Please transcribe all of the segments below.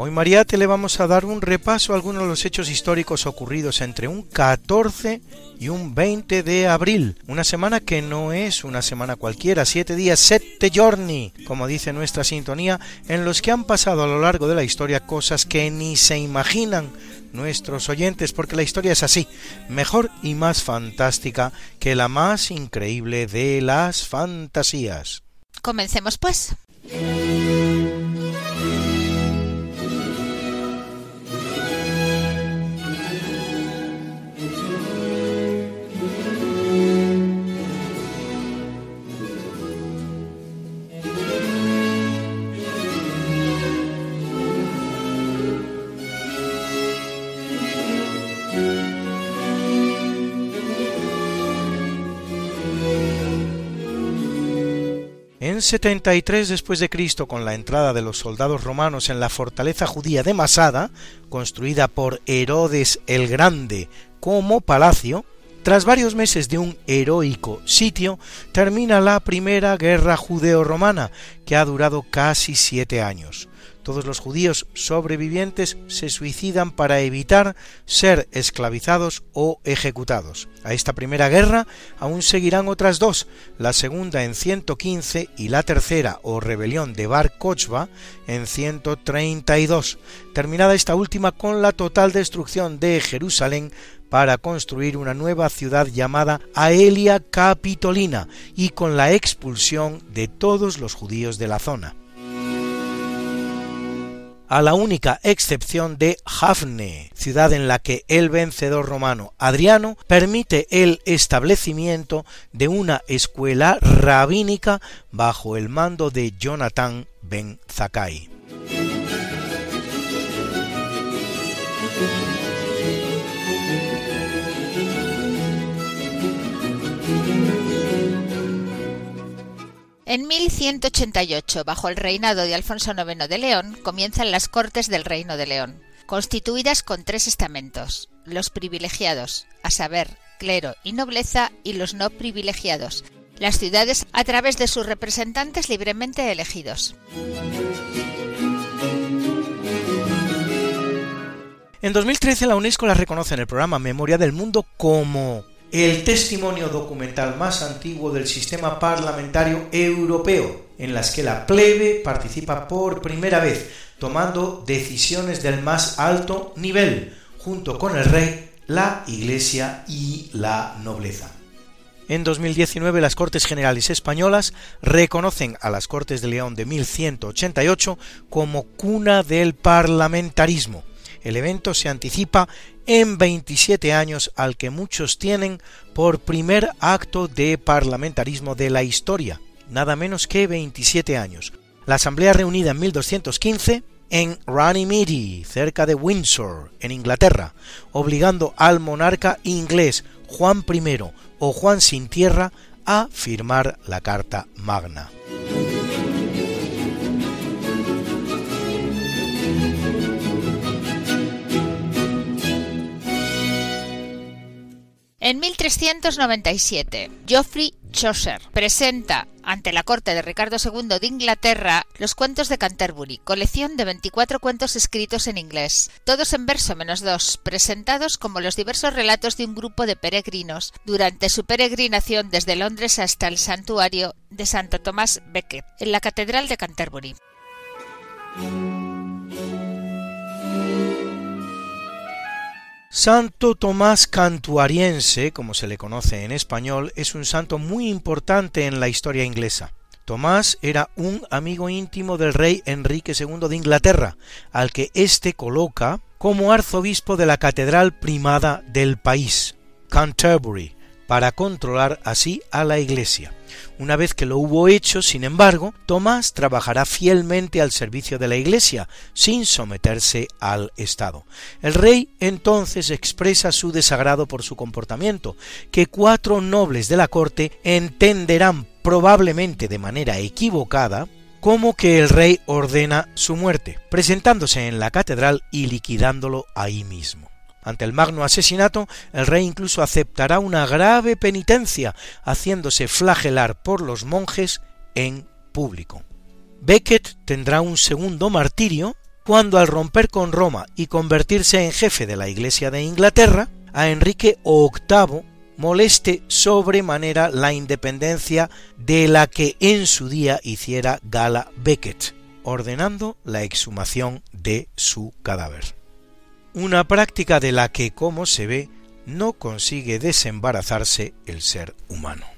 Hoy Mariate le vamos a dar un repaso a algunos de los hechos históricos ocurridos entre un 14 y un 20 de abril, una semana que no es una semana cualquiera, siete días, sette giorni, como dice nuestra sintonía, en los que han pasado a lo largo de la historia cosas que ni se imaginan nuestros oyentes, porque la historia es así, mejor y más fantástica que la más increíble de las fantasías. Comencemos pues. En 73 después de Cristo, con la entrada de los soldados romanos en la fortaleza judía de Masada, construida por Herodes el Grande como palacio, tras varios meses de un heroico sitio, termina la primera guerra judeo-romana, que ha durado casi siete años. Todos los judíos sobrevivientes se suicidan para evitar ser esclavizados o ejecutados. A esta primera guerra aún seguirán otras dos, la segunda en 115 y la tercera o rebelión de Bar Kochba en 132, terminada esta última con la total destrucción de Jerusalén para construir una nueva ciudad llamada Aelia Capitolina y con la expulsión de todos los judíos de la zona a la única excepción de Jafne, ciudad en la que el vencedor romano Adriano permite el establecimiento de una escuela rabínica bajo el mando de Jonathan ben Zakkai. En 1188, bajo el reinado de Alfonso IX de León, comienzan las Cortes del Reino de León, constituidas con tres estamentos, los privilegiados, a saber, clero y nobleza, y los no privilegiados, las ciudades a través de sus representantes libremente elegidos. En 2013 la UNESCO la reconoce en el programa Memoria del Mundo como el testimonio documental más antiguo del sistema parlamentario europeo, en las que la plebe participa por primera vez, tomando decisiones del más alto nivel, junto con el rey, la Iglesia y la nobleza. En 2019 las Cortes Generales Españolas reconocen a las Cortes de León de 1188 como cuna del parlamentarismo. El evento se anticipa en 27 años al que muchos tienen por primer acto de parlamentarismo de la historia, nada menos que 27 años. La Asamblea reunida en 1215 en Runnymede, cerca de Windsor, en Inglaterra, obligando al monarca inglés Juan I o Juan sin tierra a firmar la Carta Magna. En 1397, Geoffrey Chaucer presenta ante la corte de Ricardo II de Inglaterra los cuentos de Canterbury, colección de 24 cuentos escritos en inglés, todos en verso menos dos, presentados como los diversos relatos de un grupo de peregrinos durante su peregrinación desde Londres hasta el santuario de Santo Tomás Becket, en la Catedral de Canterbury. Santo Tomás Cantuariense, como se le conoce en español, es un santo muy importante en la historia inglesa. Tomás era un amigo íntimo del rey Enrique II de Inglaterra, al que éste coloca como arzobispo de la catedral primada del país, Canterbury, para controlar así a la Iglesia. Una vez que lo hubo hecho, sin embargo, Tomás trabajará fielmente al servicio de la Iglesia, sin someterse al Estado. El rey entonces expresa su desagrado por su comportamiento, que cuatro nobles de la corte entenderán probablemente de manera equivocada como que el rey ordena su muerte, presentándose en la catedral y liquidándolo ahí mismo. Ante el magno asesinato, el rey incluso aceptará una grave penitencia, haciéndose flagelar por los monjes en público. Becket tendrá un segundo martirio cuando al romper con Roma y convertirse en jefe de la Iglesia de Inglaterra, a Enrique VIII moleste sobremanera la independencia de la que en su día hiciera gala Becket, ordenando la exhumación de su cadáver una práctica de la que, como se ve, no consigue desembarazarse el ser humano.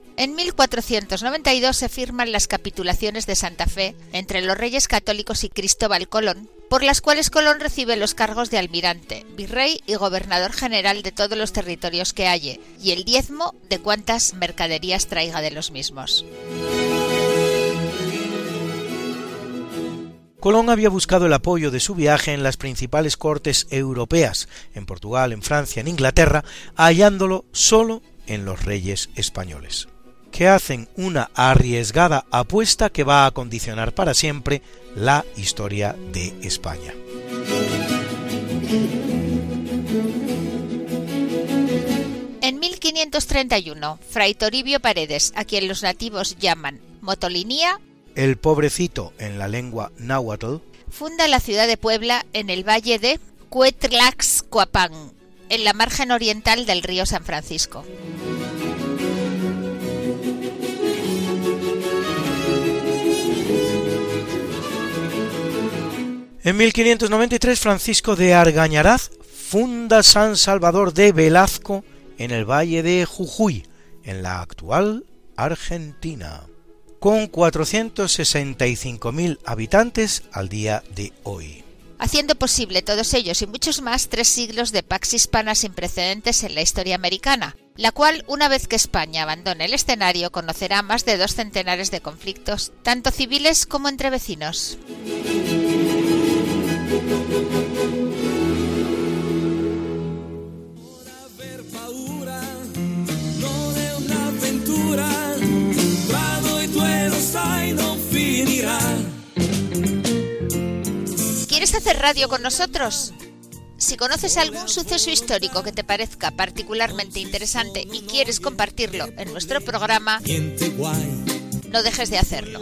en 1492 se firman las capitulaciones de Santa Fe entre los reyes católicos y Cristóbal Colón, por las cuales Colón recibe los cargos de almirante, virrey y gobernador general de todos los territorios que halle, y el diezmo de cuantas mercaderías traiga de los mismos. Colón había buscado el apoyo de su viaje en las principales cortes europeas, en Portugal, en Francia, en Inglaterra, hallándolo solo en los reyes españoles que hacen una arriesgada apuesta que va a condicionar para siempre la historia de España. En 1531, Fray Toribio Paredes, a quien los nativos llaman Motolinía, el pobrecito en la lengua náhuatl, funda la ciudad de Puebla en el valle de Cuetlaxcoapán, en la margen oriental del río San Francisco. En 1593 Francisco de Argañaraz funda San Salvador de Velazco en el valle de Jujuy, en la actual Argentina, con 465.000 habitantes al día de hoy. Haciendo posible todos ellos y muchos más tres siglos de pax hispana sin precedentes en la historia americana, la cual, una vez que España abandone el escenario, conocerá más de dos centenares de conflictos, tanto civiles como entre vecinos. ¿Quieres hacer radio con nosotros? Si conoces algún suceso histórico que te parezca particularmente interesante y quieres compartirlo en nuestro programa, no dejes de hacerlo.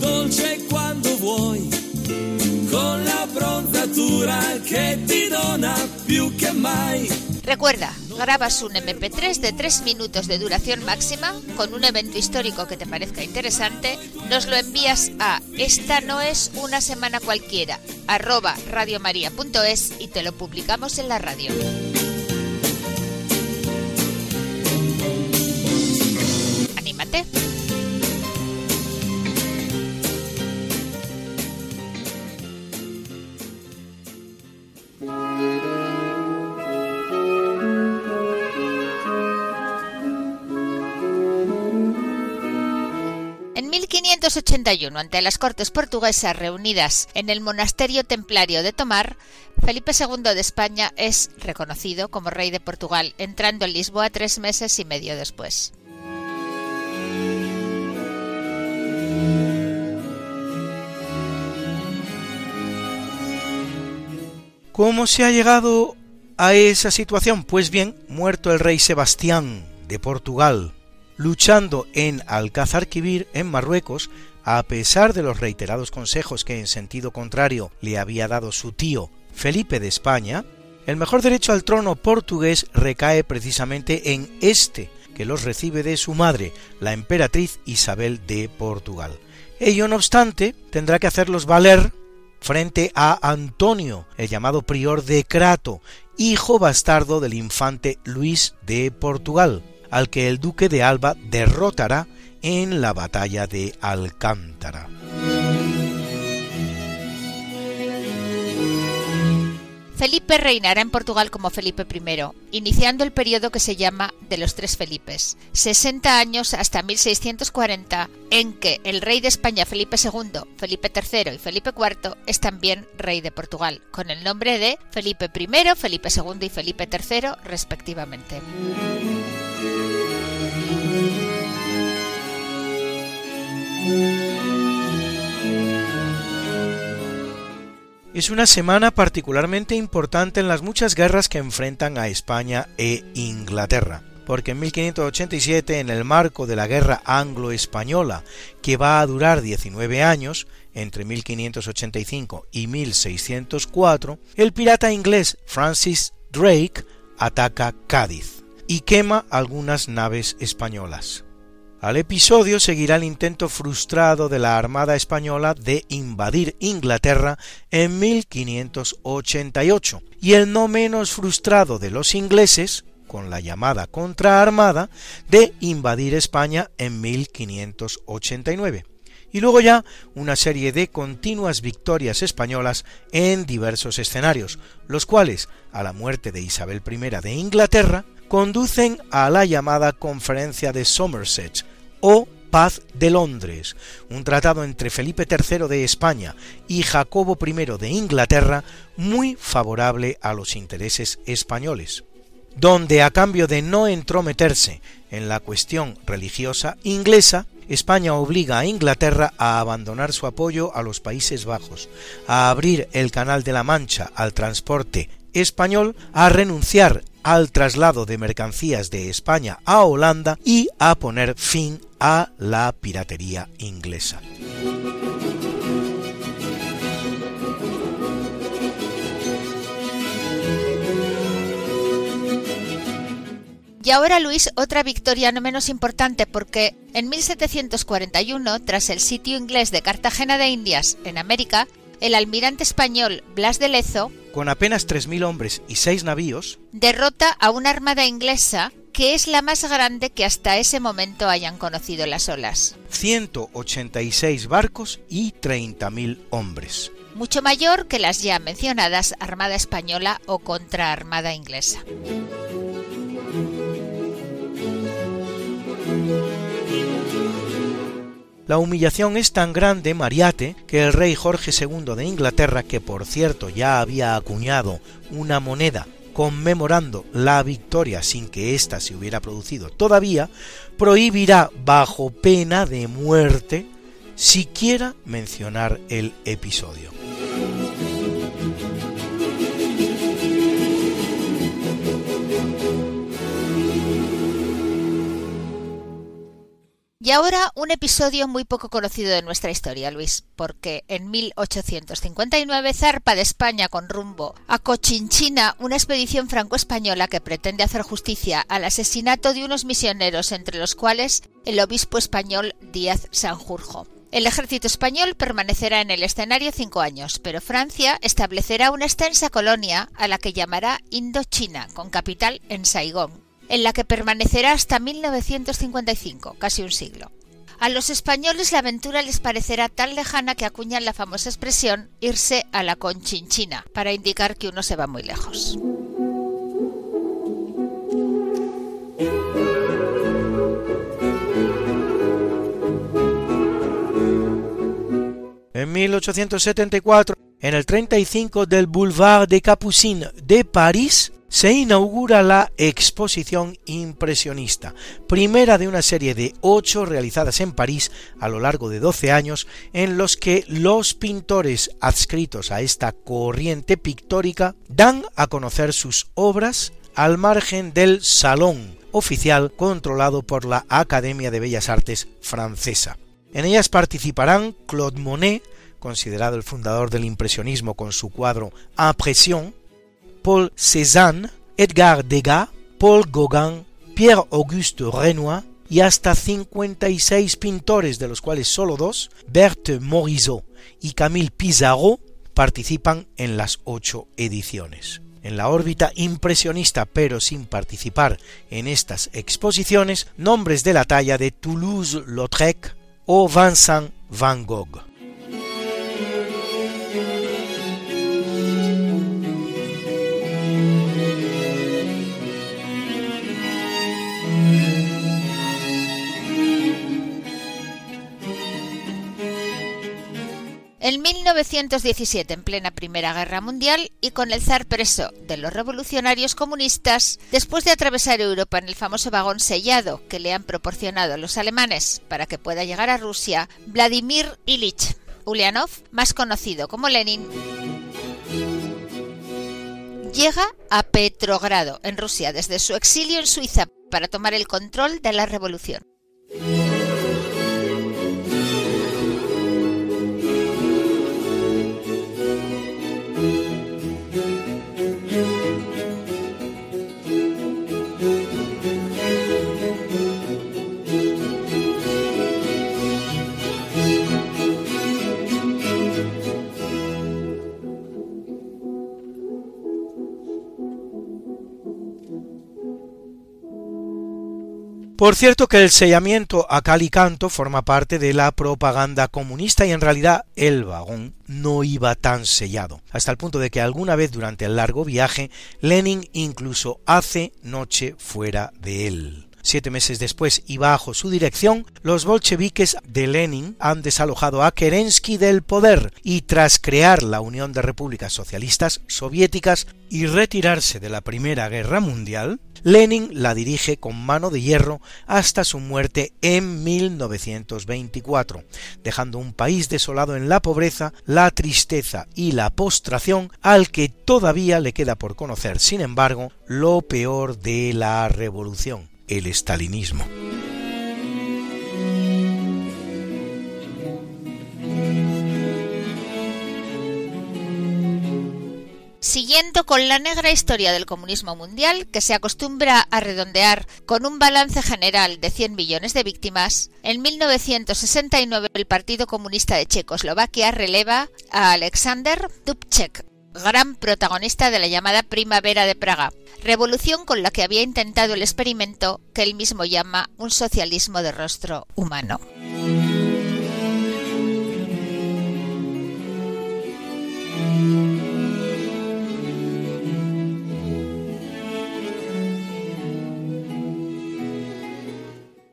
dolce quando vuoi, con la prontatura che ti dona più che mai. Recuerda, grabas un MP3 de 3 minutos de duración máxima con un evento histórico que te parezca interesante, nos lo envías a esta no es una semana cualquiera arroba radiomaria.es y te lo publicamos en la radio. ¡Anímate! En 1581, ante las cortes portuguesas reunidas en el monasterio templario de Tomar, Felipe II de España es reconocido como rey de Portugal, entrando en Lisboa tres meses y medio después. ¿Cómo se ha llegado a esa situación? Pues bien, muerto el rey Sebastián de Portugal, luchando en Alcázar-Quibir, en Marruecos, a pesar de los reiterados consejos que en sentido contrario le había dado su tío Felipe de España, el mejor derecho al trono portugués recae precisamente en este, que los recibe de su madre, la emperatriz Isabel de Portugal. Ello, no obstante, tendrá que hacerlos valer frente a Antonio, el llamado prior de Crato, hijo bastardo del infante Luis de Portugal, al que el duque de Alba derrotará en la batalla de Alcántara. Felipe reinará en Portugal como Felipe I, iniciando el periodo que se llama de los tres Felipes, 60 años hasta 1640, en que el rey de España Felipe II, Felipe III y Felipe IV es también rey de Portugal, con el nombre de Felipe I, Felipe II y Felipe III respectivamente. Es una semana particularmente importante en las muchas guerras que enfrentan a España e Inglaterra, porque en 1587, en el marco de la guerra anglo-española, que va a durar 19 años, entre 1585 y 1604, el pirata inglés Francis Drake ataca Cádiz y quema algunas naves españolas. Al episodio seguirá el intento frustrado de la Armada Española de invadir Inglaterra en 1588 y el no menos frustrado de los ingleses, con la llamada contraarmada, de invadir España en 1589 y luego ya una serie de continuas victorias españolas en diversos escenarios, los cuales, a la muerte de Isabel I de Inglaterra, conducen a la llamada Conferencia de Somerset o Paz de Londres, un tratado entre Felipe III de España y Jacobo I de Inglaterra muy favorable a los intereses españoles, donde a cambio de no entrometerse en la cuestión religiosa inglesa, España obliga a Inglaterra a abandonar su apoyo a los Países Bajos, a abrir el Canal de la Mancha al transporte español, a renunciar al traslado de mercancías de España a Holanda y a poner fin a la piratería inglesa. Y ahora, Luis, otra victoria no menos importante porque en 1741, tras el sitio inglés de Cartagena de Indias en América, el almirante español Blas de Lezo, con apenas 3.000 hombres y 6 navíos, derrota a una armada inglesa que es la más grande que hasta ese momento hayan conocido las olas. 186 barcos y 30.000 hombres. Mucho mayor que las ya mencionadas Armada Española o Contraarmada Inglesa. La humillación es tan grande, Mariate, que el rey Jorge II de Inglaterra, que por cierto ya había acuñado una moneda conmemorando la victoria sin que ésta se hubiera producido todavía, prohibirá bajo pena de muerte siquiera mencionar el episodio. Y ahora un episodio muy poco conocido de nuestra historia, Luis, porque en 1859 zarpa de España con rumbo a Cochinchina una expedición franco-española que pretende hacer justicia al asesinato de unos misioneros, entre los cuales el obispo español Díaz Sanjurjo. El ejército español permanecerá en el escenario cinco años, pero Francia establecerá una extensa colonia a la que llamará Indochina, con capital en Saigón en la que permanecerá hasta 1955, casi un siglo. A los españoles la aventura les parecerá tan lejana que acuñan la famosa expresión irse a la conchinchina, para indicar que uno se va muy lejos. En 1874, en el 35 del Boulevard des Capucines de París, se inaugura la exposición impresionista, primera de una serie de ocho realizadas en París a lo largo de doce años, en los que los pintores adscritos a esta corriente pictórica dan a conocer sus obras al margen del salón oficial controlado por la Academia de Bellas Artes francesa. En ellas participarán Claude Monet, considerado el fundador del impresionismo con su cuadro Impression, Paul Cézanne, Edgar Degas, Paul Gauguin, Pierre-Auguste Renoir y hasta 56 pintores, de los cuales solo dos, Berthe Morisot y Camille Pissarro, participan en las ocho ediciones. En la órbita impresionista, pero sin participar en estas exposiciones, nombres de la talla de Toulouse-Lautrec o Vincent van Gogh. En 1917, en plena Primera Guerra Mundial, y con el zar preso de los revolucionarios comunistas, después de atravesar Europa en el famoso vagón sellado que le han proporcionado los alemanes para que pueda llegar a Rusia, Vladimir Ilich Ulyanov, más conocido como Lenin, llega a Petrogrado, en Rusia, desde su exilio en Suiza, para tomar el control de la revolución. Por cierto que el sellamiento a cal y canto forma parte de la propaganda comunista y en realidad el vagón no iba tan sellado, hasta el punto de que alguna vez durante el largo viaje Lenin incluso hace noche fuera de él. Siete meses después y bajo su dirección, los bolcheviques de Lenin han desalojado a Kerensky del poder y tras crear la Unión de Repúblicas Socialistas Soviéticas y retirarse de la Primera Guerra Mundial, Lenin la dirige con mano de hierro hasta su muerte en 1924, dejando un país desolado en la pobreza, la tristeza y la postración al que todavía le queda por conocer, sin embargo, lo peor de la revolución el estalinismo. Siguiendo con la negra historia del comunismo mundial, que se acostumbra a redondear con un balance general de 100 millones de víctimas, en 1969 el Partido Comunista de Checoslovaquia releva a Alexander Dubček, gran protagonista de la llamada Primavera de Praga, revolución con la que había intentado el experimento que él mismo llama un socialismo de rostro humano.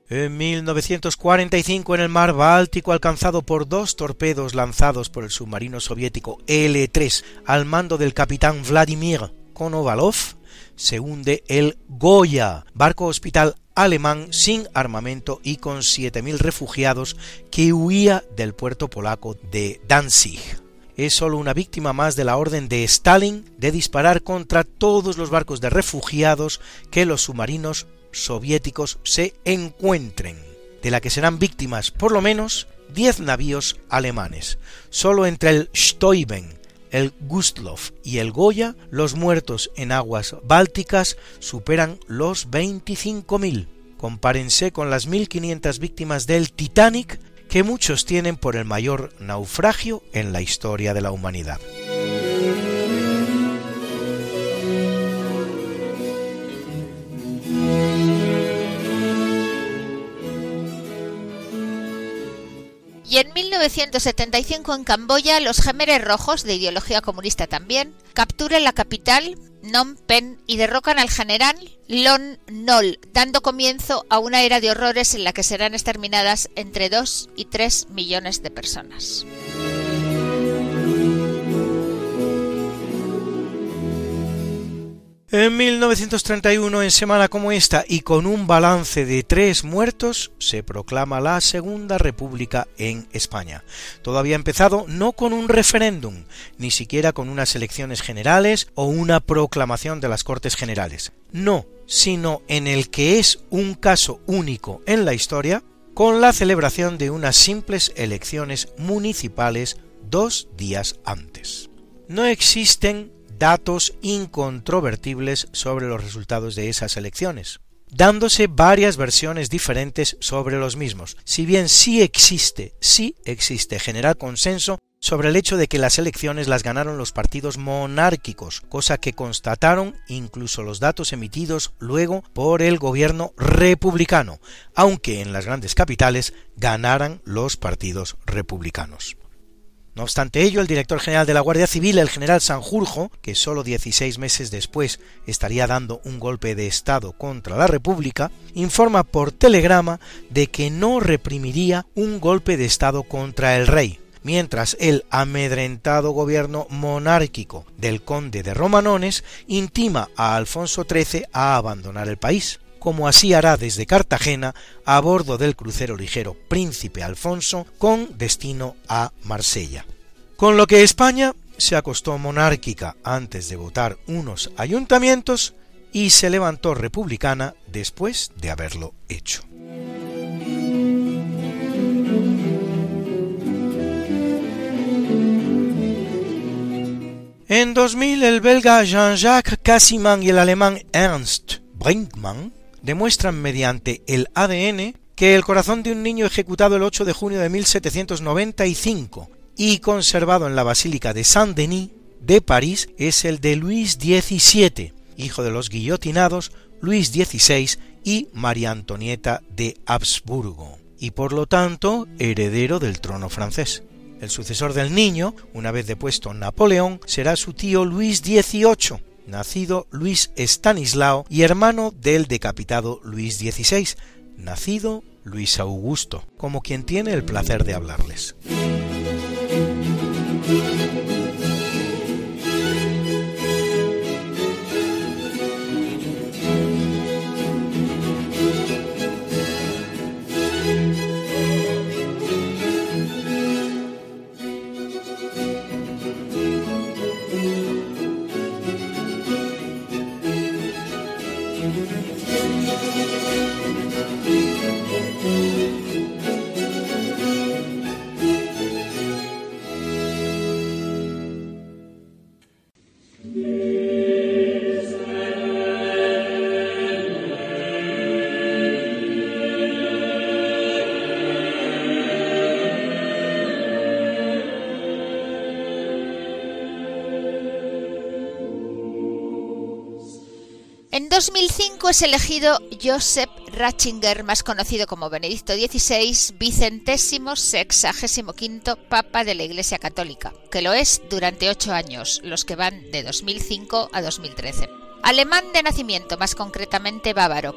En 1945 en el mar Báltico alcanzado por dos torpedos lanzados por el submarino soviético L-3 al mando del capitán Vladimir Konovalov, se hunde el Goya, barco hospital alemán sin armamento y con 7.000 refugiados que huía del puerto polaco de Danzig. Es solo una víctima más de la orden de Stalin de disparar contra todos los barcos de refugiados que los submarinos soviéticos se encuentren. de la que serán víctimas por lo menos 10 navíos alemanes. Solo entre el Steuben, el Gustloff y el Goya, los muertos en aguas bálticas superan los 25.000. Compárense con las 1.500 víctimas del Titanic que muchos tienen por el mayor naufragio en la historia de la humanidad. Y en 1975 en Camboya los Gemeres Rojos, de ideología comunista también, capturan la capital, Phnom Penh, y derrocan al general Lon Nol, dando comienzo a una era de horrores en la que serán exterminadas entre 2 y 3 millones de personas. En 1931, en semana como esta y con un balance de tres muertos, se proclama la Segunda República en España. Todo había empezado no con un referéndum, ni siquiera con unas elecciones generales o una proclamación de las Cortes Generales. No, sino en el que es un caso único en la historia, con la celebración de unas simples elecciones municipales dos días antes. No existen datos incontrovertibles sobre los resultados de esas elecciones, dándose varias versiones diferentes sobre los mismos, si bien sí existe, sí existe general consenso sobre el hecho de que las elecciones las ganaron los partidos monárquicos, cosa que constataron incluso los datos emitidos luego por el gobierno republicano, aunque en las grandes capitales ganaran los partidos republicanos. No obstante ello, el director general de la Guardia Civil, el general Sanjurjo, que solo 16 meses después estaría dando un golpe de Estado contra la República, informa por telegrama de que no reprimiría un golpe de Estado contra el rey, mientras el amedrentado gobierno monárquico del conde de Romanones intima a Alfonso XIII a abandonar el país como así hará desde Cartagena a bordo del crucero ligero Príncipe Alfonso con destino a Marsella. Con lo que España se acostó monárquica antes de votar unos ayuntamientos y se levantó republicana después de haberlo hecho. En 2000 el belga Jean-Jacques Cassiman y el alemán Ernst Brinkmann demuestran mediante el ADN que el corazón de un niño ejecutado el 8 de junio de 1795 y conservado en la Basílica de Saint-Denis de París es el de Luis XVII, hijo de los guillotinados Luis XVI y María Antonieta de Habsburgo, y por lo tanto heredero del trono francés. El sucesor del niño, una vez depuesto Napoleón, será su tío Luis XVIII, nacido Luis Estanislao y hermano del decapitado Luis XVI, nacido Luis Augusto, como quien tiene el placer de hablarles. Es elegido Joseph Ratzinger, más conocido como Benedicto XVI, vicentésimo sexagésimo quinto Papa de la Iglesia Católica, que lo es durante ocho años, los que van de 2005 a 2013. Alemán de nacimiento, más concretamente bávaro.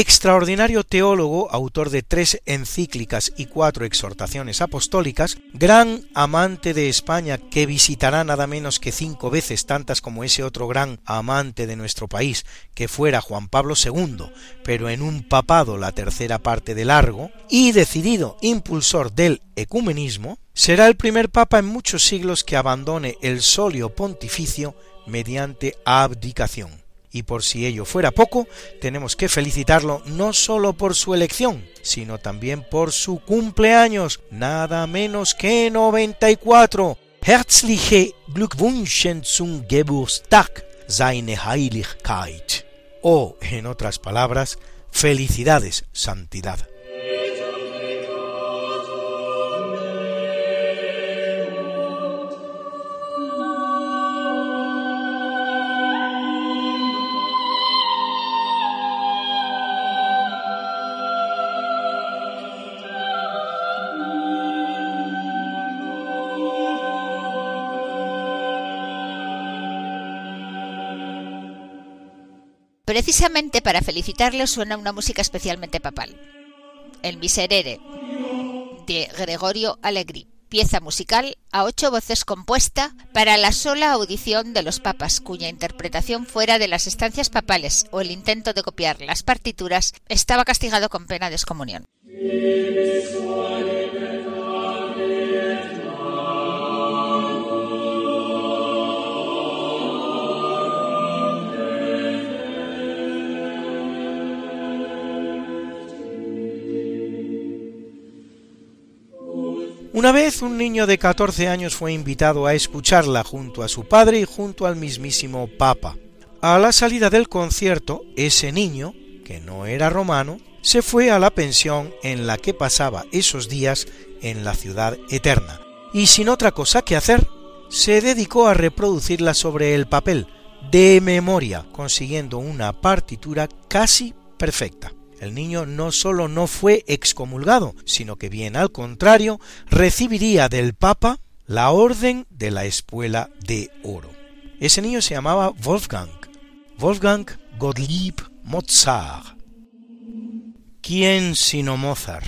Extraordinario teólogo, autor de tres encíclicas y cuatro exhortaciones apostólicas, gran amante de España que visitará nada menos que cinco veces tantas como ese otro gran amante de nuestro país, que fuera Juan Pablo II, pero en un papado la tercera parte de largo, y decidido impulsor del ecumenismo, será el primer papa en muchos siglos que abandone el solio pontificio mediante abdicación. Y por si ello fuera poco, tenemos que felicitarlo no solo por su elección, sino también por su cumpleaños, nada menos que 94. Herzliche Glückwünschen zum Geburtstag, seine Heiligkeit. O, en otras palabras, felicidades, santidad. Precisamente para felicitarle suena una música especialmente papal. El Miserere de Gregorio Allegri, pieza musical a ocho voces compuesta para la sola audición de los papas, cuya interpretación fuera de las estancias papales o el intento de copiar las partituras estaba castigado con pena de excomunión. Una vez un niño de 14 años fue invitado a escucharla junto a su padre y junto al mismísimo Papa. A la salida del concierto, ese niño, que no era romano, se fue a la pensión en la que pasaba esos días en la ciudad eterna, y sin otra cosa que hacer, se dedicó a reproducirla sobre el papel, de memoria, consiguiendo una partitura casi perfecta el niño no sólo no fue excomulgado, sino que bien al contrario, recibiría del Papa la orden de la espuela de oro. Ese niño se llamaba Wolfgang, Wolfgang Gottlieb Mozart. ¿Quién sino Mozart?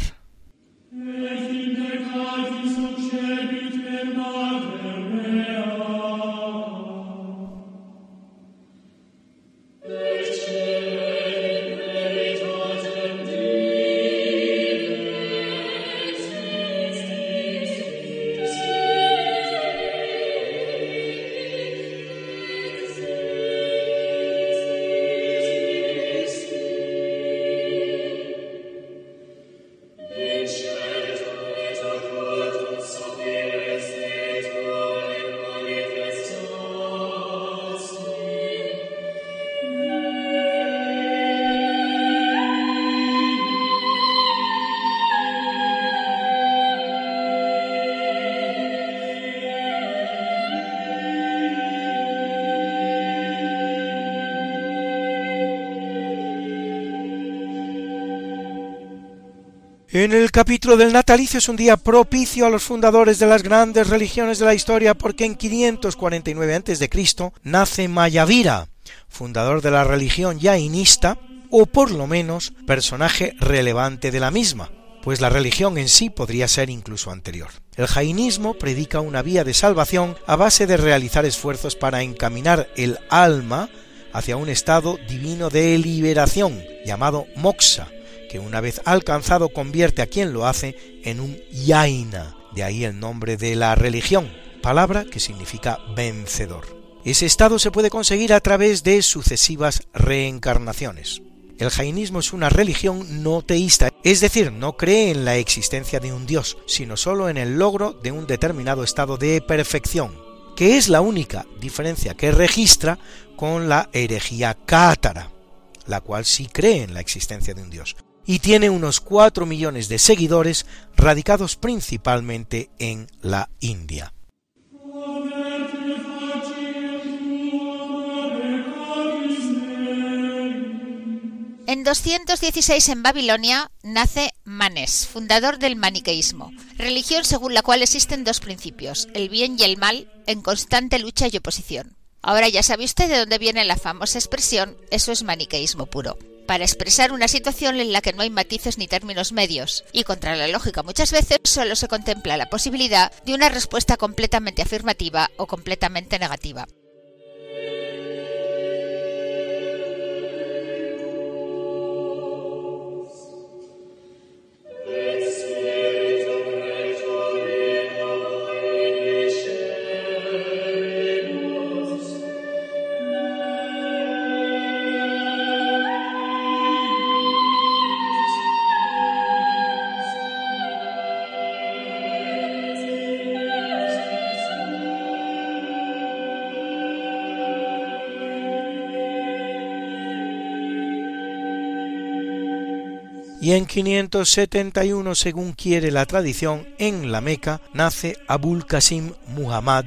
En el capítulo del natalicio es un día propicio a los fundadores de las grandes religiones de la historia porque en 549 a.C. nace Mayavira, fundador de la religión yainista, o por lo menos personaje relevante de la misma, pues la religión en sí podría ser incluso anterior. El jainismo predica una vía de salvación a base de realizar esfuerzos para encaminar el alma hacia un estado divino de liberación llamado moksha, que una vez alcanzado convierte a quien lo hace en un yaina, de ahí el nombre de la religión, palabra que significa vencedor. Ese estado se puede conseguir a través de sucesivas reencarnaciones. El jainismo es una religión no teísta, es decir, no cree en la existencia de un dios, sino solo en el logro de un determinado estado de perfección, que es la única diferencia que registra con la herejía cátara, la cual sí cree en la existencia de un dios y tiene unos 4 millones de seguidores radicados principalmente en la India. En 216 en Babilonia nace Manes, fundador del maniqueísmo, religión según la cual existen dos principios, el bien y el mal, en constante lucha y oposición. Ahora ya sabe usted de dónde viene la famosa expresión, eso es maniqueísmo puro para expresar una situación en la que no hay matices ni términos medios, y contra la lógica muchas veces solo se contempla la posibilidad de una respuesta completamente afirmativa o completamente negativa. Y en 571, según quiere la tradición, en la Meca nace Abul Qasim Muhammad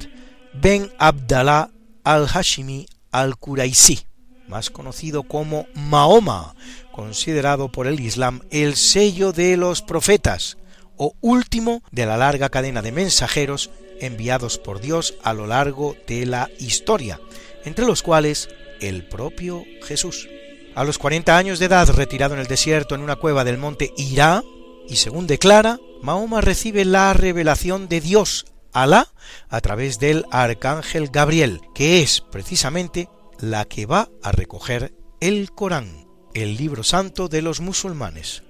ben Abdallah al-Hashimi al-Quraisi, más conocido como Mahoma, considerado por el Islam el sello de los profetas, o último de la larga cadena de mensajeros enviados por Dios a lo largo de la historia, entre los cuales el propio Jesús. A los 40 años de edad, retirado en el desierto en una cueva del monte Irá, y según declara, Mahoma recibe la revelación de Dios, Alá, a través del arcángel Gabriel, que es precisamente la que va a recoger el Corán, el libro santo de los musulmanes.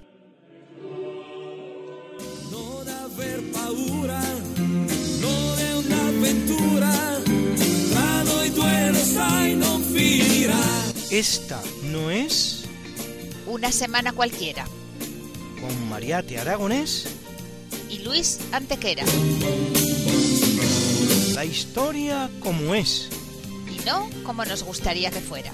Esta no es... Una semana cualquiera. Con Mariate Aragonés y Luis Antequera. La historia como es. Y no como nos gustaría que fuera.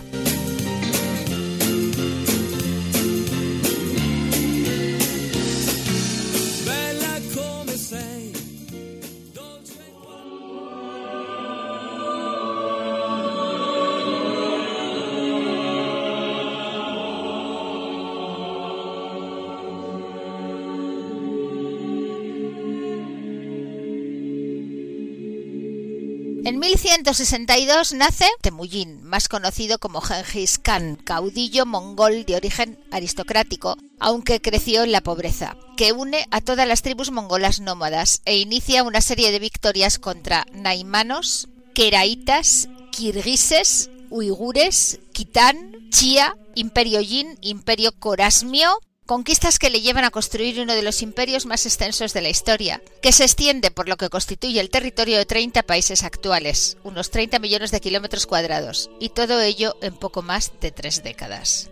En 1162 nace Temujin, más conocido como Genghis Khan, caudillo mongol de origen aristocrático, aunque creció en la pobreza, que une a todas las tribus mongolas nómadas e inicia una serie de victorias contra naimanos, keraitas, kirguises, uigures, kitán, chia, imperio yin, imperio corasmio, conquistas que le llevan a construir uno de los imperios más extensos de la historia, que se extiende por lo que constituye el territorio de 30 países actuales, unos 30 millones de kilómetros cuadrados, y todo ello en poco más de tres décadas.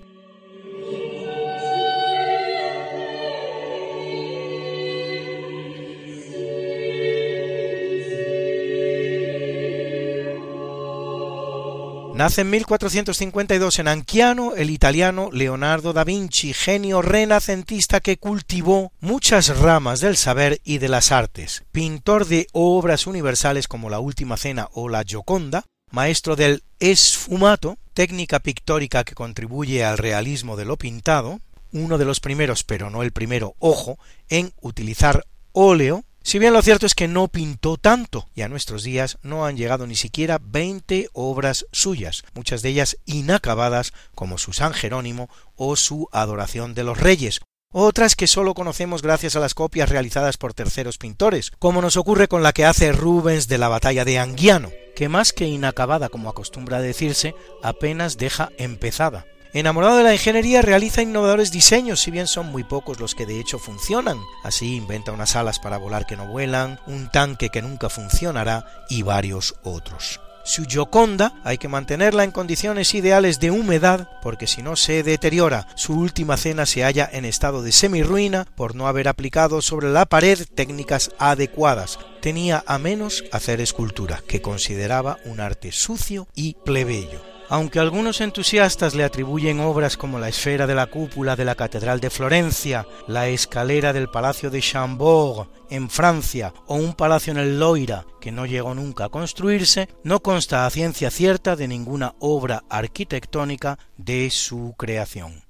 Nace en 1452 en Anchiano el italiano Leonardo da Vinci, genio renacentista que cultivó muchas ramas del saber y de las artes, pintor de obras universales como la Última Cena o la Gioconda, maestro del esfumato, técnica pictórica que contribuye al realismo de lo pintado, uno de los primeros, pero no el primero, ojo, en utilizar óleo, si bien lo cierto es que no pintó tanto, y a nuestros días no han llegado ni siquiera veinte obras suyas, muchas de ellas inacabadas, como su San Jerónimo o su Adoración de los Reyes, otras que sólo conocemos gracias a las copias realizadas por terceros pintores, como nos ocurre con la que hace Rubens de la batalla de Anguiano, que más que inacabada como acostumbra decirse, apenas deja empezada. Enamorado de la ingeniería, realiza innovadores diseños, si bien son muy pocos los que de hecho funcionan. Así inventa unas alas para volar que no vuelan, un tanque que nunca funcionará y varios otros. Su Gioconda hay que mantenerla en condiciones ideales de humedad porque si no se deteriora. Su última cena se halla en estado de semirruina por no haber aplicado sobre la pared técnicas adecuadas. Tenía a menos hacer escultura, que consideraba un arte sucio y plebeyo. Aunque algunos entusiastas le atribuyen obras como la esfera de la cúpula de la Catedral de Florencia, la escalera del Palacio de Chambord en Francia o un palacio en el Loira que no llegó nunca a construirse, no consta a ciencia cierta de ninguna obra arquitectónica de su creación.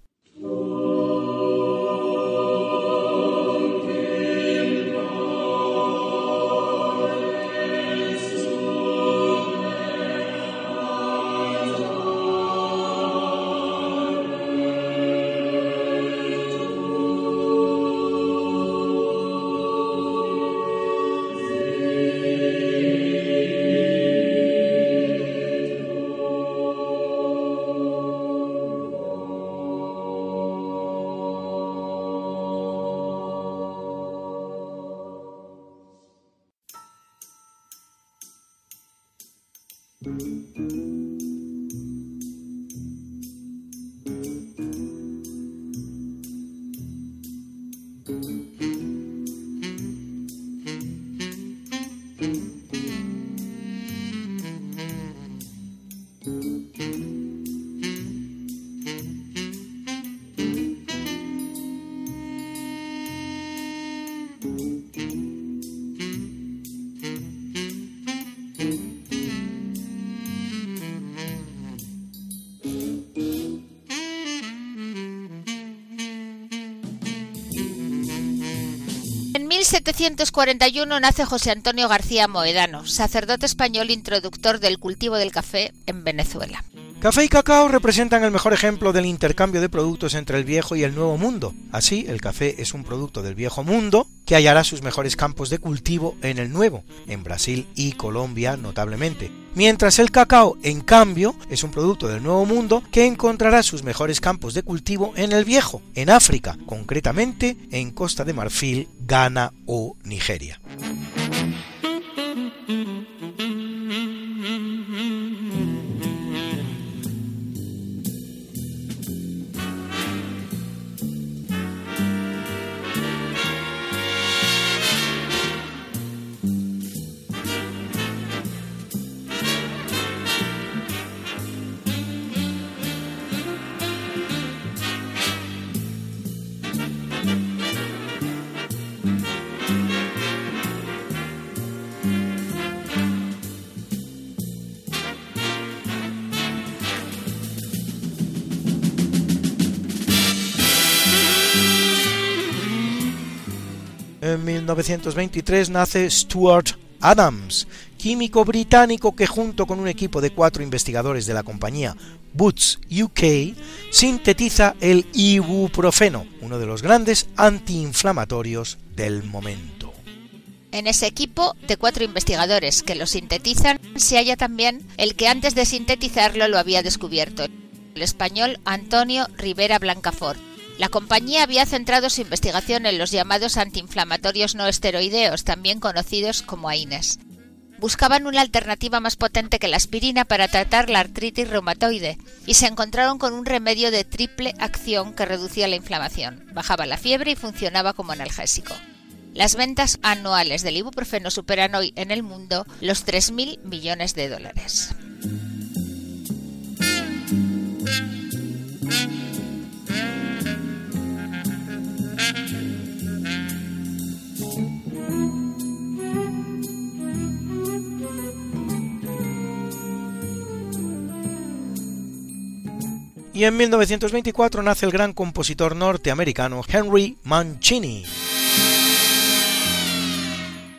1741 nace José Antonio García Moedano, sacerdote español introductor del cultivo del café en Venezuela. Café y cacao representan el mejor ejemplo del intercambio de productos entre el viejo y el nuevo mundo. Así, el café es un producto del viejo mundo que hallará sus mejores campos de cultivo en el nuevo, en Brasil y Colombia notablemente. Mientras el cacao, en cambio, es un producto del nuevo mundo que encontrará sus mejores campos de cultivo en el viejo, en África, concretamente en Costa de Marfil, Ghana o Nigeria. 1923 nace Stuart Adams, químico británico que junto con un equipo de cuatro investigadores de la compañía Boots UK sintetiza el ibuprofeno, uno de los grandes antiinflamatorios del momento. En ese equipo de cuatro investigadores que lo sintetizan se halla también el que antes de sintetizarlo lo había descubierto, el español Antonio Rivera Blancafort la compañía había centrado su investigación en los llamados antiinflamatorios no esteroideos, también conocidos como AINES. Buscaban una alternativa más potente que la aspirina para tratar la artritis reumatoide y se encontraron con un remedio de triple acción que reducía la inflamación, bajaba la fiebre y funcionaba como analgésico. Las ventas anuales del ibuprofeno superan hoy en el mundo los 3.000 millones de dólares. Y en 1924 nace el gran compositor norteamericano Henry Mancini.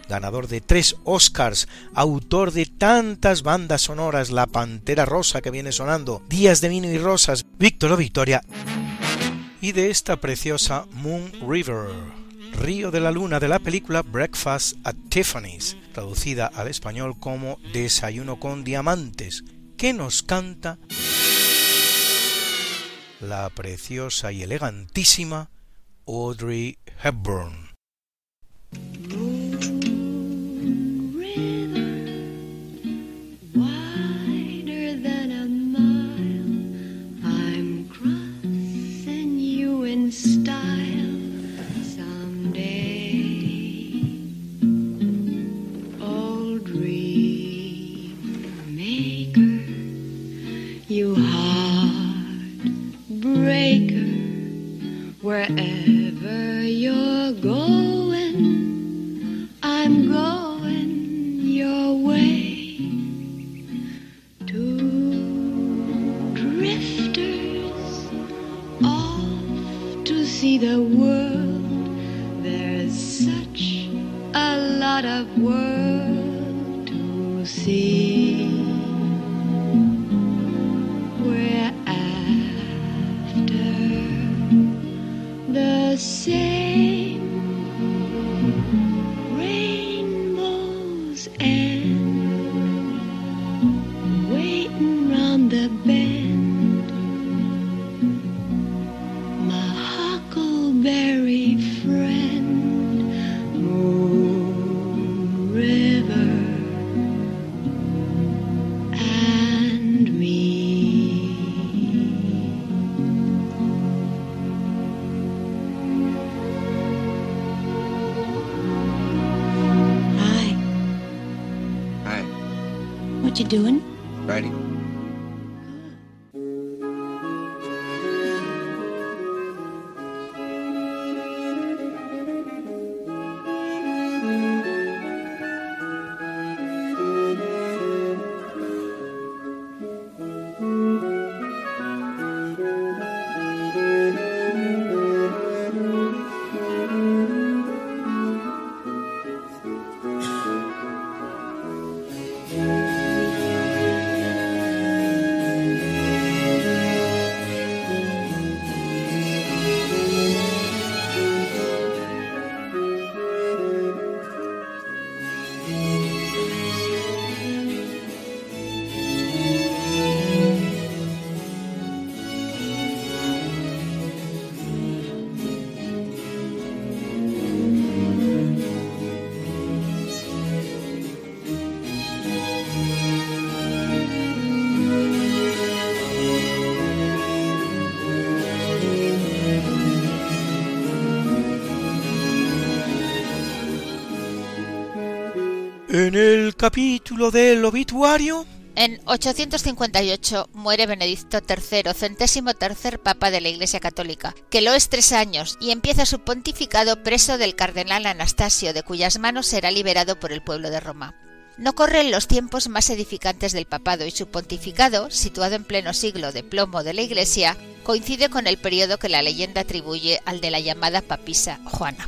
Ganador de tres Oscars, autor de tantas bandas sonoras, La Pantera Rosa que viene sonando, Días de Vino y Rosas, Víctor o Victoria, y de esta preciosa Moon River, Río de la Luna de la película Breakfast at Tiffany's, traducida al español como Desayuno con Diamantes, que nos canta la preciosa y elegantísima Audrey Hepburn. Wherever you're going, En el capítulo del obituario en 858 muere Benedicto III, centésimo tercer papa de la Iglesia Católica, que lo es tres años y empieza su pontificado preso del cardenal Anastasio, de cuyas manos será liberado por el pueblo de Roma. No corren los tiempos más edificantes del papado y su pontificado, situado en pleno siglo de plomo de la Iglesia, coincide con el periodo que la leyenda atribuye al de la llamada papisa Juana.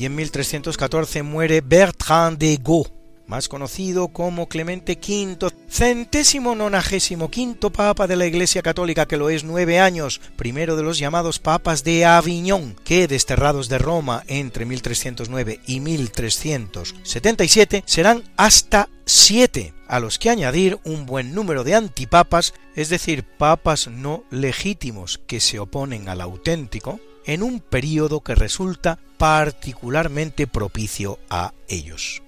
Y en 1314 muere Bertrand de Gaulle, más conocido como Clemente V, centésimo nonagésimo quinto papa de la Iglesia Católica que lo es nueve años, primero de los llamados papas de Aviñón, que desterrados de Roma entre 1309 y 1377 serán hasta siete, a los que añadir un buen número de antipapas, es decir, papas no legítimos que se oponen al auténtico, en un período que resulta particularmente propicio a ellos.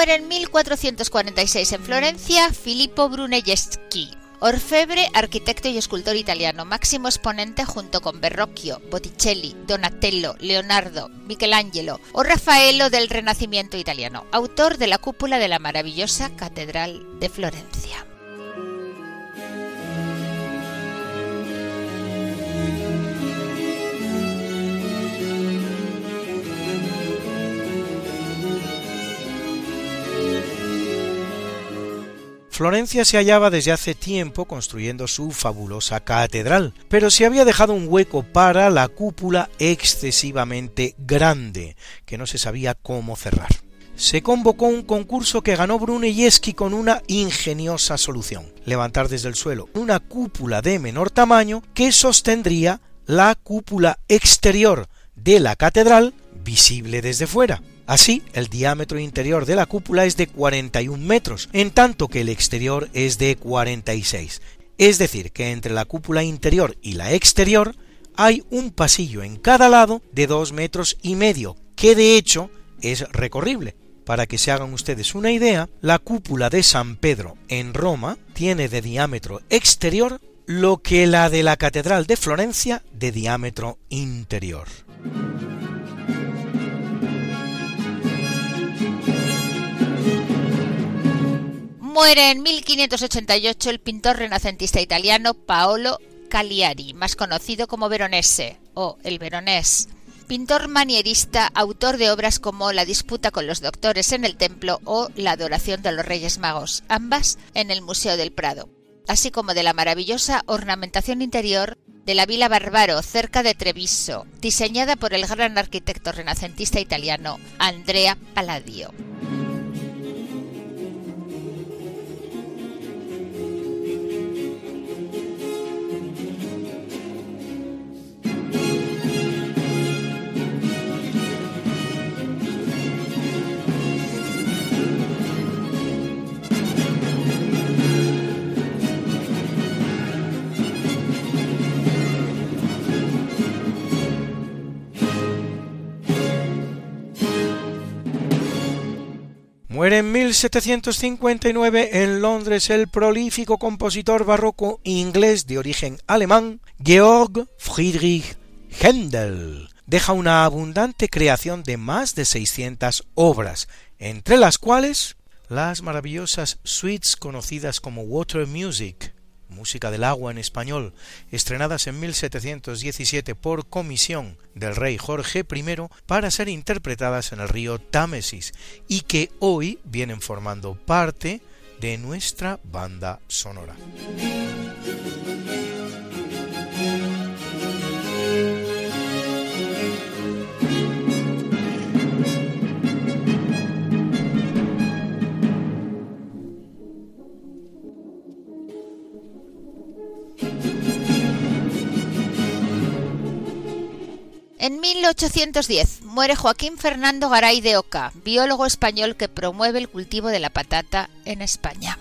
Muere en 1446 en Florencia Filippo Brunelleschi, orfebre, arquitecto y escultor italiano, máximo exponente junto con Verrocchio, Botticelli, Donatello, Leonardo, Michelangelo o Raffaello del Renacimiento italiano, autor de la cúpula de la maravillosa Catedral de Florencia. Florencia se hallaba desde hace tiempo construyendo su fabulosa catedral, pero se había dejado un hueco para la cúpula excesivamente grande, que no se sabía cómo cerrar. Se convocó un concurso que ganó Brunelleschi con una ingeniosa solución, levantar desde el suelo una cúpula de menor tamaño que sostendría la cúpula exterior de la catedral visible desde fuera. Así, el diámetro interior de la cúpula es de 41 metros, en tanto que el exterior es de 46. Es decir, que entre la cúpula interior y la exterior hay un pasillo en cada lado de 2 metros y medio, que de hecho es recorrible. Para que se hagan ustedes una idea, la cúpula de San Pedro en Roma tiene de diámetro exterior lo que la de la Catedral de Florencia de diámetro interior. Muere en 1588 el pintor renacentista italiano Paolo Cagliari, más conocido como Veronese o el Veronés. Pintor manierista, autor de obras como La disputa con los doctores en el templo o La adoración de los Reyes Magos, ambas en el Museo del Prado, así como de la maravillosa ornamentación interior de la Villa Barbaro, cerca de Treviso, diseñada por el gran arquitecto renacentista italiano Andrea Palladio. Muere en 1759 en Londres el prolífico compositor barroco inglés de origen alemán Georg Friedrich Händel. Deja una abundante creación de más de 600 obras, entre las cuales las maravillosas suites conocidas como Water Music, música del agua en español, estrenadas en 1717 por comisión del rey Jorge I para ser interpretadas en el río Támesis y que hoy vienen formando parte de nuestra banda sonora. 1810 muere Joaquín Fernando Garay de Oca, biólogo español que promueve el cultivo de la patata en España.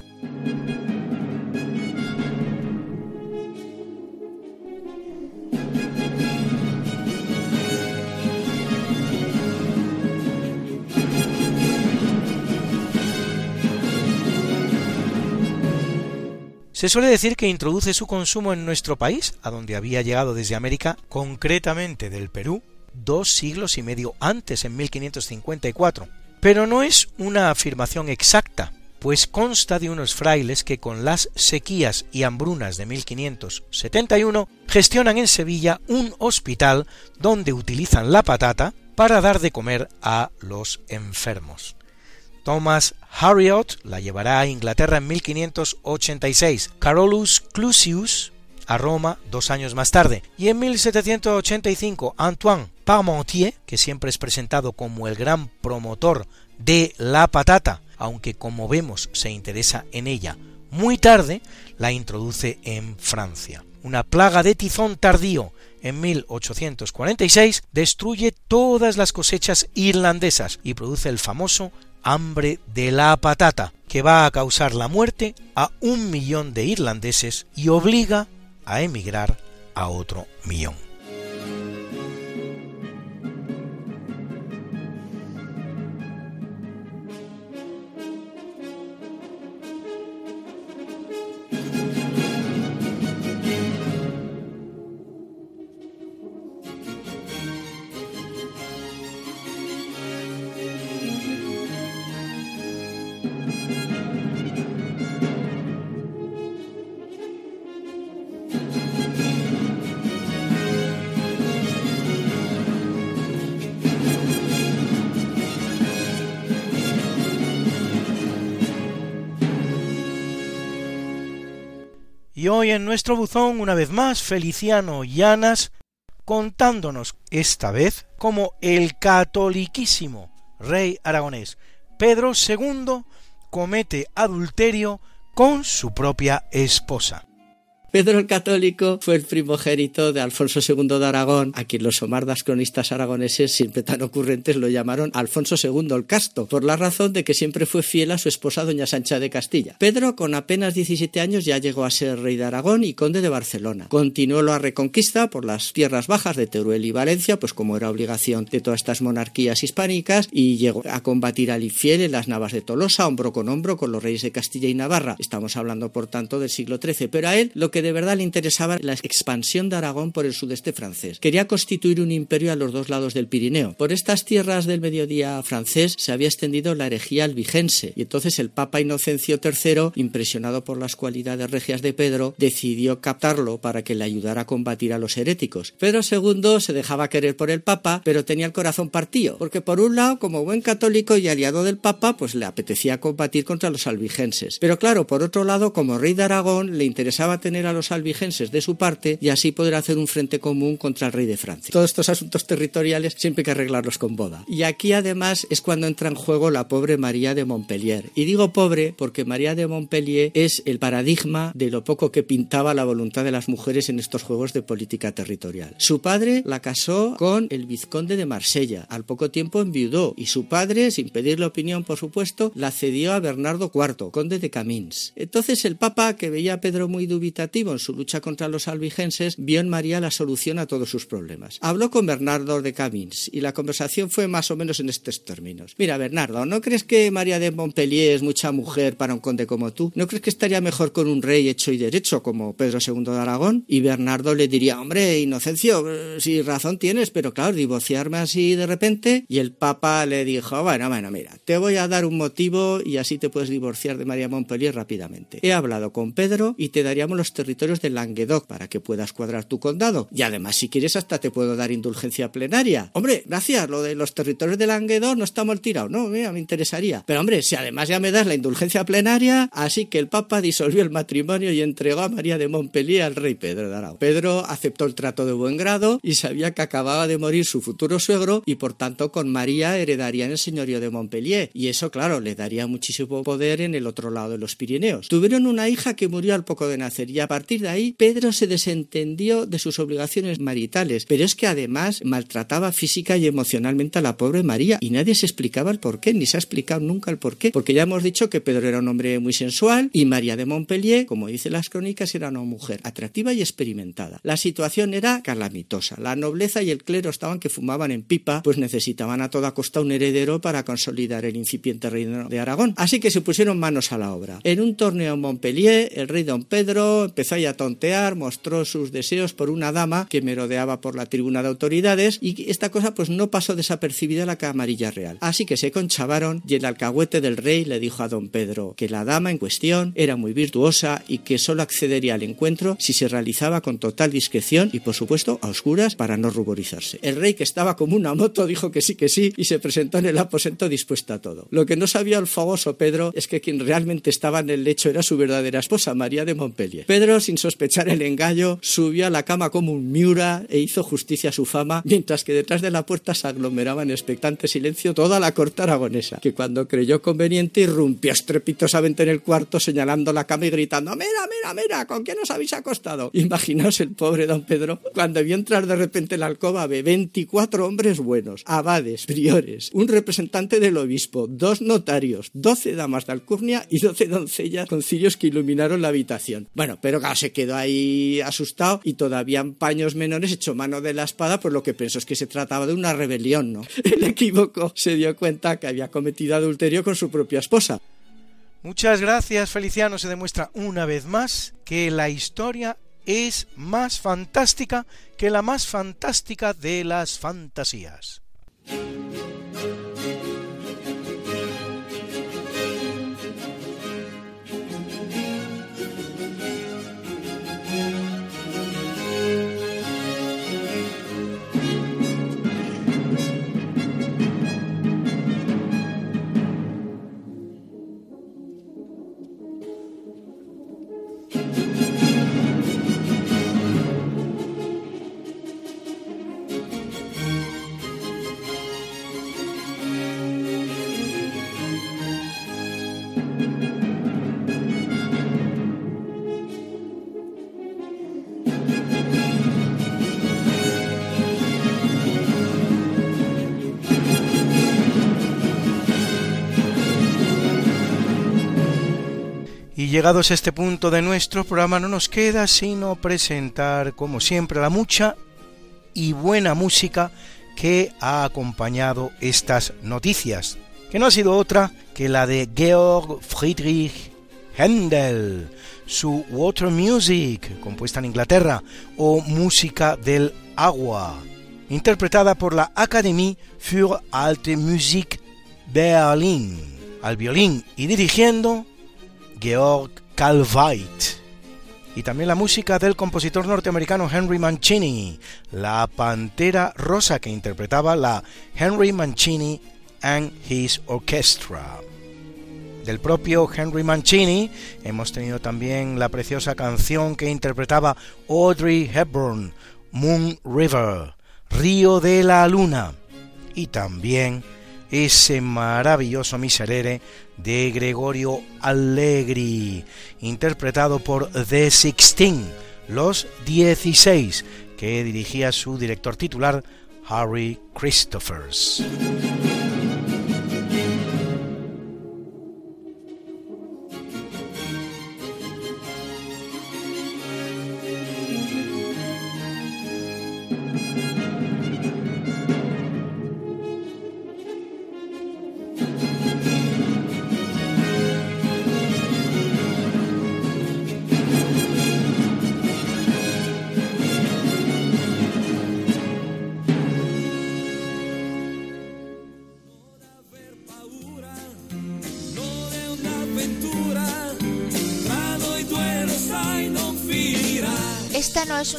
Se suele decir que introduce su consumo en nuestro país, a donde había llegado desde América, concretamente del Perú, dos siglos y medio antes, en 1554. Pero no es una afirmación exacta, pues consta de unos frailes que con las sequías y hambrunas de 1571 gestionan en Sevilla un hospital donde utilizan la patata para dar de comer a los enfermos. Thomas Harriot la llevará a Inglaterra en 1586, Carolus Clusius a Roma dos años más tarde, y en 1785 Antoine Parmentier, que siempre es presentado como el gran promotor de la patata, aunque como vemos se interesa en ella muy tarde, la introduce en Francia. Una plaga de tizón tardío en 1846 destruye todas las cosechas irlandesas y produce el famoso hambre de la patata, que va a causar la muerte a un millón de irlandeses y obliga a emigrar a otro millón. Hoy en nuestro buzón, una vez más, Feliciano Llanas, contándonos esta vez como el catoliquísimo rey aragonés Pedro II comete adulterio con su propia esposa. Pedro el Católico fue el primogénito de Alfonso II de Aragón, a quien los somardas cronistas aragoneses, siempre tan ocurrentes, lo llamaron Alfonso II el Casto, por la razón de que siempre fue fiel a su esposa doña Sancha de Castilla. Pedro, con apenas 17 años, ya llegó a ser rey de Aragón y conde de Barcelona. Continuó la reconquista por las tierras bajas de Teruel y Valencia, pues como era obligación de todas estas monarquías hispánicas, y llegó a combatir al infiel en las navas de Tolosa, hombro con hombro con los reyes de Castilla y Navarra. Estamos hablando, por tanto, del siglo XIII, pero a él lo que de verdad le interesaba la expansión de Aragón por el sudeste francés. Quería constituir un imperio a los dos lados del Pirineo. Por estas tierras del mediodía francés se había extendido la herejía albigense y entonces el Papa Inocencio III, impresionado por las cualidades regias de Pedro, decidió captarlo para que le ayudara a combatir a los heréticos. Pedro II se dejaba querer por el Papa, pero tenía el corazón partido, porque por un lado, como buen católico y aliado del Papa, pues le apetecía combatir contra los albigenses. Pero claro, por otro lado, como rey de Aragón, le interesaba tener a los albigenses de su parte y así poder hacer un frente común contra el rey de Francia. Todos estos asuntos territoriales siempre hay que arreglarlos con boda. Y aquí además es cuando entra en juego la pobre María de Montpellier. Y digo pobre porque María de Montpellier es el paradigma de lo poco que pintaba la voluntad de las mujeres en estos juegos de política territorial. Su padre la casó con el vizconde de Marsella. Al poco tiempo enviudó y su padre, sin pedirle opinión por supuesto, la cedió a Bernardo IV, conde de Camins. Entonces el papa, que veía a Pedro muy dubitativo en su lucha contra los albigenses, vio en María la solución a todos sus problemas. Habló con Bernardo de Camins y la conversación fue más o menos en estos términos. Mira, Bernardo, ¿no crees que María de Montpellier es mucha mujer para un conde como tú? ¿No crees que estaría mejor con un rey hecho y derecho como Pedro II de Aragón? Y Bernardo le diría, hombre, Inocencio, eh, si razón tienes, pero claro, divorciarme así de repente. Y el Papa le dijo, bueno, bueno, mira, te voy a dar un motivo y así te puedes divorciar de María Montpellier rápidamente. He hablado con Pedro y te daríamos los territorios de Languedoc para que puedas cuadrar tu condado. Y además, si quieres, hasta te puedo dar indulgencia plenaria. Hombre, gracias, lo de los territorios de Languedoc no está mal tirado, no, mira, me interesaría. Pero hombre, si además ya me das la indulgencia plenaria, así que el Papa disolvió el matrimonio y entregó a María de Montpellier al rey Pedro de. Pedro aceptó el trato de buen grado y sabía que acababa de morir su futuro suegro y por tanto con María heredarían el señorío de Montpellier. Y eso, claro, le daría muchísimo poder en el otro lado de los Pirineos. Tuvieron una hija que murió al poco de nacer y a partir de ahí, Pedro se desentendió de sus obligaciones maritales, pero es que además maltrataba física y emocionalmente a la pobre María y nadie se explicaba el por qué, ni se ha explicado nunca el por qué, porque ya hemos dicho que Pedro era un hombre muy sensual y María de Montpellier, como dicen las crónicas, era una mujer atractiva y experimentada. La situación era calamitosa. La nobleza y el clero estaban que fumaban en pipa, pues necesitaban a toda costa un heredero para consolidar el incipiente reino de Aragón. Así que se pusieron manos a la obra. En un torneo en Montpellier, el rey don Pedro empezó a tontear, mostró sus deseos por una dama que merodeaba por la tribuna de autoridades y esta cosa pues no pasó desapercibida a la camarilla real. Así que se conchavaron y el alcahuete del rey le dijo a don Pedro que la dama en cuestión era muy virtuosa y que solo accedería al encuentro si se realizaba con total discreción y por supuesto a oscuras para no ruborizarse. El rey que estaba como una moto dijo que sí que sí y se presentó en el aposento dispuesta a todo. Lo que no sabía el famoso Pedro es que quien realmente estaba en el lecho era su verdadera esposa, María de Montpellier. Pedro, sin sospechar el engaño, subió a la cama como un miura e hizo justicia a su fama, mientras que detrás de la puerta se aglomeraba en expectante silencio toda la corte aragonesa, que cuando creyó conveniente irrumpió estrepitosamente en el cuarto señalando la cama y gritando ¡Mira, mira, mira! ¿Con quién os habéis acostado? Imaginaos el pobre don Pedro cuando vio entrar de repente en la alcoba de 24 hombres buenos, abades, priores, un representante del obispo, dos notarios, 12 damas de alcurnia y 12 doncellas con cirios que iluminaron la habitación. Bueno, pero claro, se quedó ahí asustado y todavía en paños menores echó mano de la espada, por lo que pensó es que se trataba de una rebelión, ¿no? El equívoco se dio cuenta que había cometido adulterio con su propia esposa. Muchas gracias, Feliciano. Se demuestra una vez más que la historia es más fantástica que la más fantástica de las fantasías. Llegados a este punto de nuestro programa no nos queda sino presentar como siempre la mucha y buena música que ha acompañado estas noticias, que no ha sido otra que la de Georg Friedrich Händel, su Water Music, compuesta en Inglaterra, o Música del Agua, interpretada por la Académie für Alte Musik Berlin, al violín y dirigiendo Georg Calveit. Y también la música del compositor norteamericano Henry Mancini, la Pantera Rosa que interpretaba la Henry Mancini and His Orchestra. Del propio Henry Mancini hemos tenido también la preciosa canción que interpretaba Audrey Hepburn, Moon River, Río de la Luna. Y también ese maravilloso miserere de Gregorio Allegri, interpretado por The Sixteen, los 16, que dirigía su director titular Harry Christophers.